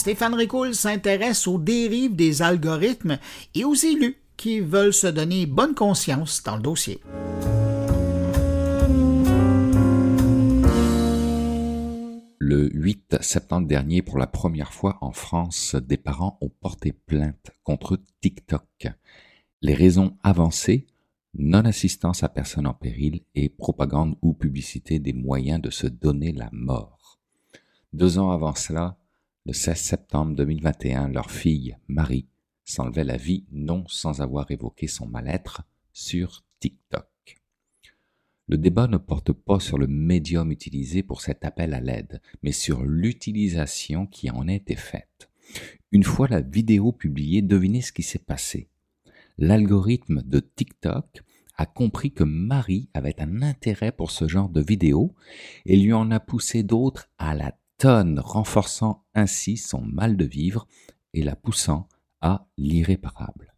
Stéphane Ricoul s'intéresse aux dérives des algorithmes et aux élus qui veulent se donner bonne conscience dans le dossier. Le 8 septembre dernier, pour la première fois en France, des parents ont porté plainte contre TikTok. Les raisons avancées non-assistance à personne en péril et propagande ou publicité des moyens de se donner la mort. Deux ans avant cela, le 16 septembre 2021, leur fille, Marie, s'enlevait la vie non sans avoir évoqué son mal-être sur TikTok. Le débat ne porte pas sur le médium utilisé pour cet appel à l'aide, mais sur l'utilisation qui en a été faite. Une fois la vidéo publiée, devinez ce qui s'est passé l'algorithme de TikTok a compris que Marie avait un intérêt pour ce genre de vidéos et lui en a poussé d'autres à la renforçant ainsi son mal de vivre et la poussant à l'irréparable.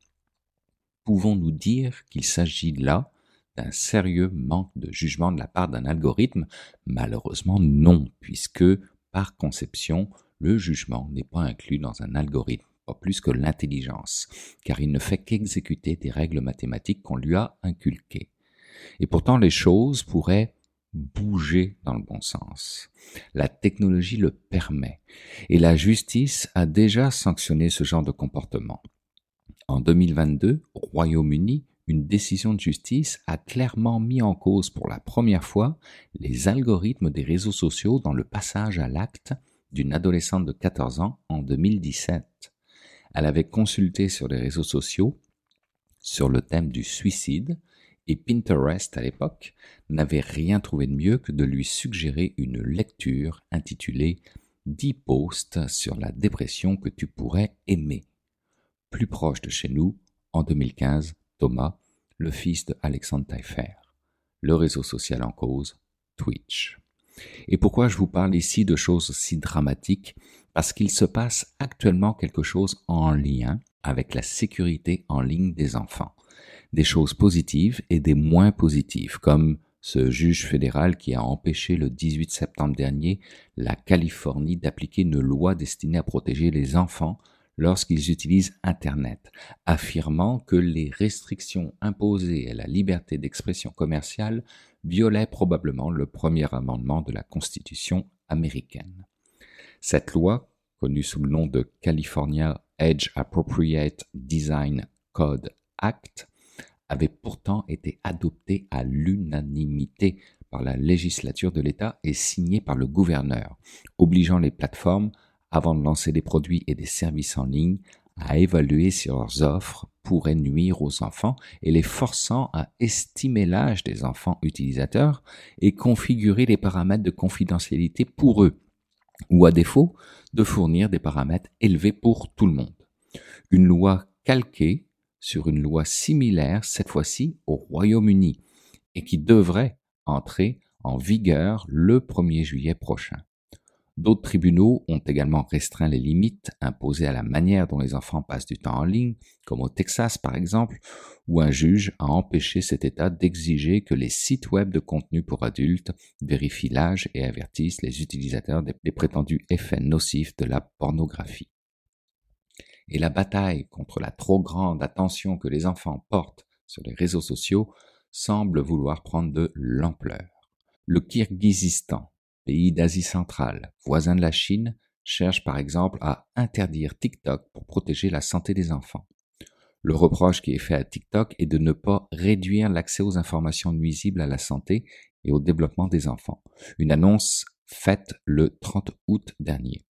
Pouvons-nous dire qu'il s'agit là d'un sérieux manque de jugement de la part d'un algorithme? Malheureusement non, puisque par conception, le jugement n'est pas inclus dans un algorithme pas plus que l'intelligence, car il ne fait qu'exécuter des règles mathématiques qu'on lui a inculquées. Et pourtant les choses pourraient bouger dans le bon sens. La technologie le permet, et la justice a déjà sanctionné ce genre de comportement. En 2022, au Royaume-Uni, une décision de justice a clairement mis en cause pour la première fois les algorithmes des réseaux sociaux dans le passage à l'acte d'une adolescente de 14 ans en 2017. Elle avait consulté sur les réseaux sociaux sur le thème du suicide et Pinterest à l'époque n'avait rien trouvé de mieux que de lui suggérer une lecture intitulée 10 posts sur la dépression que tu pourrais aimer. Plus proche de chez nous, en 2015, Thomas, le fils de Alexandre Taillefer. Le réseau social en cause, Twitch. Et pourquoi je vous parle ici de choses si dramatiques? Parce qu'il se passe actuellement quelque chose en lien avec la sécurité en ligne des enfants. Des choses positives et des moins positives, comme ce juge fédéral qui a empêché le 18 septembre dernier la Californie d'appliquer une loi destinée à protéger les enfants lorsqu'ils utilisent Internet, affirmant que les restrictions imposées à la liberté d'expression commerciale violaient probablement le premier amendement de la Constitution américaine. Cette loi, connue sous le nom de California Age Appropriate Design Code Act, avait pourtant été adoptée à l'unanimité par la législature de l'État et signée par le gouverneur, obligeant les plateformes avant de lancer des produits et des services en ligne, à évaluer si leurs offres pourraient nuire aux enfants et les forçant à estimer l'âge des enfants utilisateurs et configurer les paramètres de confidentialité pour eux, ou à défaut, de fournir des paramètres élevés pour tout le monde. Une loi calquée sur une loi similaire, cette fois-ci au Royaume-Uni, et qui devrait entrer en vigueur le 1er juillet prochain. D'autres tribunaux ont également restreint les limites imposées à la manière dont les enfants passent du temps en ligne, comme au Texas par exemple, où un juge a empêché cet État d'exiger que les sites web de contenu pour adultes vérifient l'âge et avertissent les utilisateurs des prétendus effets nocifs de la pornographie. Et la bataille contre la trop grande attention que les enfants portent sur les réseaux sociaux semble vouloir prendre de l'ampleur. Le Kirghizistan, pays d'Asie centrale, voisins de la Chine, cherchent par exemple à interdire TikTok pour protéger la santé des enfants. Le reproche qui est fait à TikTok est de ne pas réduire l'accès aux informations nuisibles à la santé et au développement des enfants. Une annonce faite le 30 août dernier.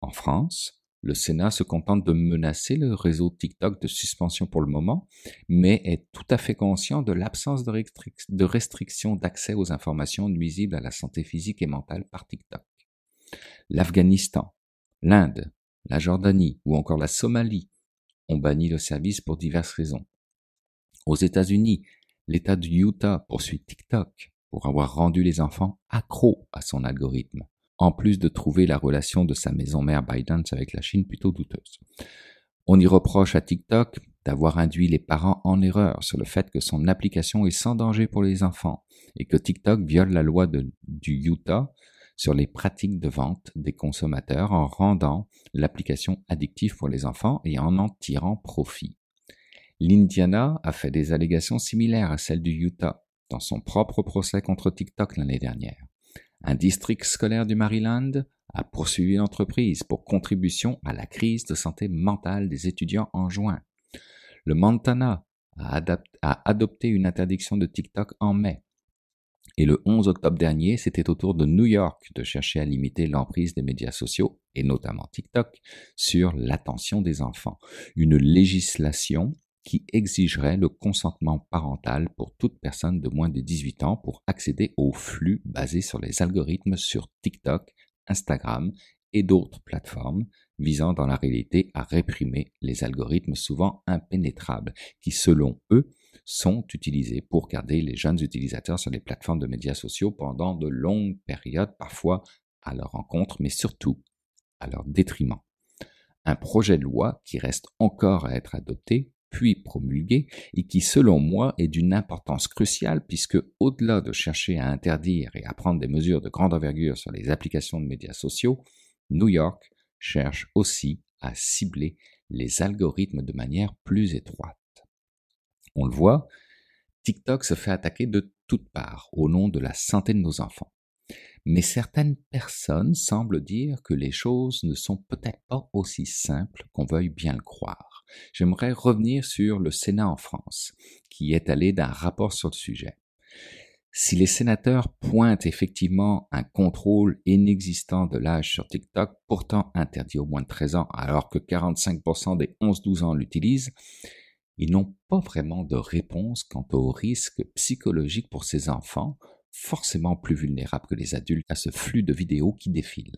En France, le Sénat se contente de menacer le réseau TikTok de suspension pour le moment, mais est tout à fait conscient de l'absence de, restrictions d'accès aux informations nuisibles à la santé physique et mentale par TikTok. L'Afghanistan, l'Inde, la Jordanie ou encore la Somalie ont banni le service pour diverses raisons. Aux États-Unis, l'État du Utah poursuit TikTok pour avoir rendu les enfants accros à son algorithme en plus de trouver la relation de sa maison mère ByteDance avec la Chine plutôt douteuse. On y reproche à TikTok d'avoir induit les parents en erreur sur le fait que son application est sans danger pour les enfants et que TikTok viole la loi du Utah sur les pratiques de vente des consommateurs en rendant l'application addictive pour les enfants et en en tirant profit. L'Indiana a fait des allégations similaires à celles du Utah dans son propre procès contre TikTok l'année dernière. Un district scolaire du Maryland a poursuivi l'entreprise pour contribution à la crise de santé mentale des étudiants en juin. Le Montana a, adopté une interdiction de TikTok en mai. Et le 11 octobre dernier, c'était au tour de New York de chercher à limiter l'emprise des médias sociaux, et notamment TikTok, sur l'attention des enfants. Une législation qui exigerait le consentement parental pour toute personne de moins de 18 ans pour accéder aux flux basés sur les algorithmes sur TikTok, Instagram et d'autres plateformes visant dans la réalité à réprimer les algorithmes souvent impénétrables qui, selon eux, sont utilisés pour garder les jeunes utilisateurs sur les plateformes de médias sociaux pendant de longues périodes, parfois à leur rencontre, mais surtout à leur détriment. Un projet de loi qui reste encore à être adopté puis promulgué et qui, selon moi, est d'une importance cruciale puisque, au-delà de chercher à interdire et à prendre des mesures de grande envergure sur les applications de médias sociaux, New York cherche aussi à cibler les algorithmes de manière plus étroite. On le voit, TikTok se fait attaquer de toutes parts au nom de la santé de nos enfants. Mais certaines personnes semblent dire que les choses ne sont peut-être pas aussi simples qu'on veuille bien le croire. J'aimerais revenir sur le Sénat en France, qui est allé d'un rapport sur le sujet. Si les sénateurs pointent effectivement un contrôle inexistant de l'âge sur TikTok, pourtant interdit au moins de 13 ans, alors que 45% des 11-12 ans l'utilisent, ils n'ont pas vraiment de réponse quant au risque psychologique pour ces enfants, forcément plus vulnérables que les adultes à ce flux de vidéos qui défilent.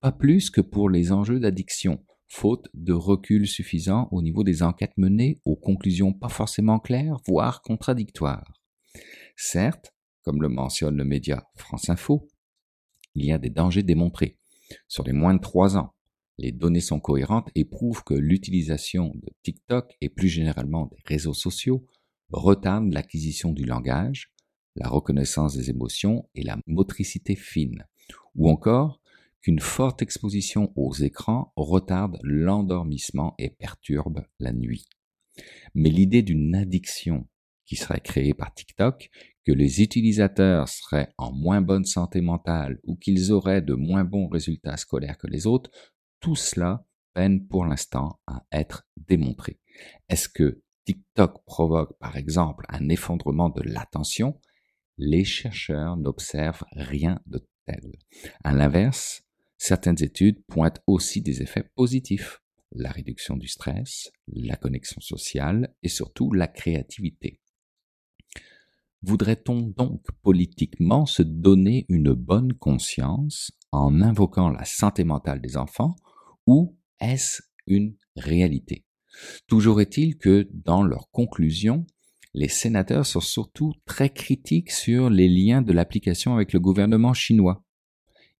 Pas plus que pour les enjeux d'addiction, faute de recul suffisant au niveau des enquêtes menées aux conclusions pas forcément claires, voire contradictoires. Certes, comme le mentionne le média France Info, il y a des dangers démontrés. Sur les moins de 3 ans, les données sont cohérentes et prouvent que l'utilisation de TikTok et plus généralement des réseaux sociaux retarde l'acquisition du langage, la reconnaissance des émotions et la motricité fine, ou encore qu'une forte exposition aux écrans retarde l'endormissement et perturbe la nuit. Mais l'idée d'une addiction qui serait créée par TikTok, que les utilisateurs seraient en moins bonne santé mentale ou qu'ils auraient de moins bons résultats scolaires que les autres, tout cela peine pour l'instant à être démontré. Est-ce que TikTok provoque par exemple un effondrement de l'attention? Les chercheurs n'observent rien de tel. À l'inverse, certaines études pointent aussi des effets positifs la réduction du stress, la connexion sociale et surtout la créativité. Voudrait-on donc politiquement se donner une bonne conscience en invoquant la santé mentale des enfants ou est-ce une réalité? Toujours est-il que dans leurs conclusions, les sénateurs sont surtout très critiques sur les liens de l'application avec le gouvernement chinois.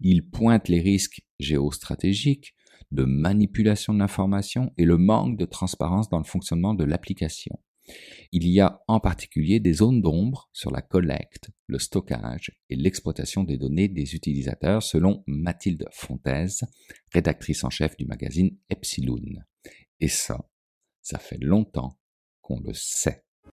Ils pointent les risques géostratégiques, de manipulation de l'information et le manque de transparence dans le fonctionnement de l'application. Il y a en particulier des zones d'ombre sur la collecte, le stockage et l'exploitation des données des utilisateurs selon Mathilde Fontaise, rédactrice en chef du magazine Epsilon. Et ça, ça fait longtemps qu'on le sait.